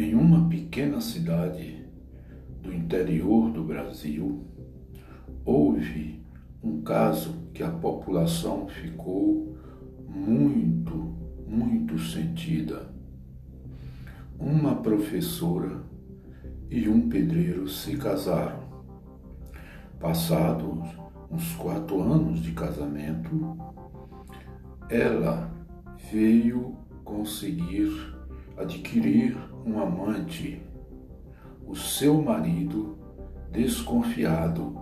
Em uma pequena cidade do interior do Brasil, houve um caso que a população ficou muito, muito sentida. Uma professora e um pedreiro se casaram. Passados uns quatro anos de casamento, ela veio conseguir adquirir um amante. O seu marido, desconfiado,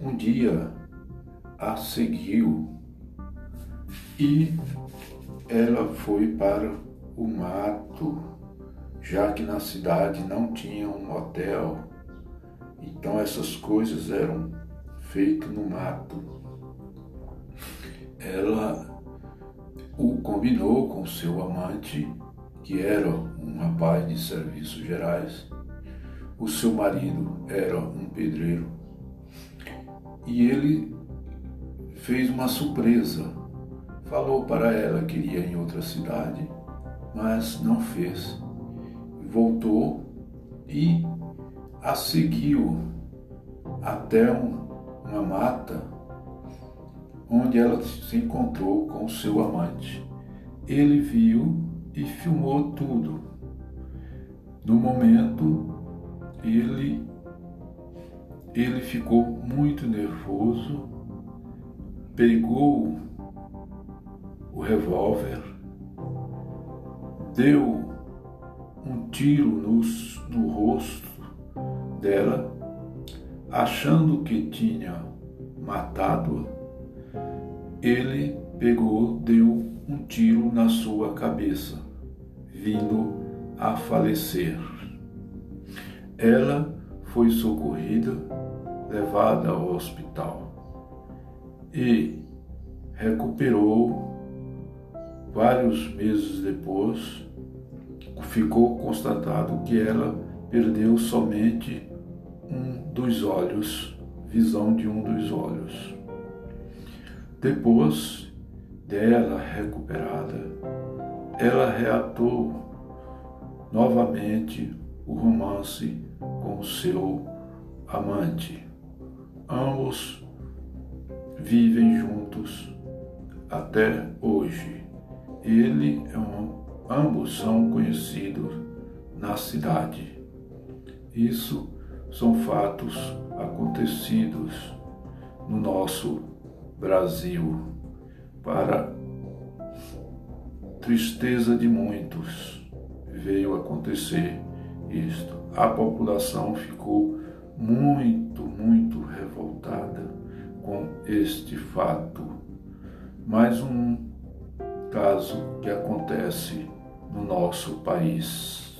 um dia a seguiu e ela foi para o mato, já que na cidade não tinha um hotel, então essas coisas eram feitas no mato. Ela o combinou com seu amante, que era um rapaz de serviços gerais. O seu marido era um pedreiro. E ele fez uma surpresa. Falou para ela que iria em outra cidade, mas não fez. Voltou e a seguiu até um, uma mata onde ela se encontrou com seu amante. Ele viu e filmou tudo. No momento, ele ele ficou muito nervoso, pegou o revólver, deu um tiro no, no rosto dela, achando que tinha matado-a ele pegou, deu um tiro na sua cabeça, vindo a falecer. Ela foi socorrida, levada ao hospital e recuperou. Vários meses depois, ficou constatado que ela perdeu somente um dos olhos, visão de um dos olhos. Depois dela recuperada, ela reatou novamente o romance com seu amante. Ambos vivem juntos até hoje. Ele é um, ambos são conhecidos na cidade. Isso são fatos acontecidos no nosso Brasil, para tristeza de muitos, veio acontecer isto. A população ficou muito, muito revoltada com este fato. Mais um caso que acontece no nosso país.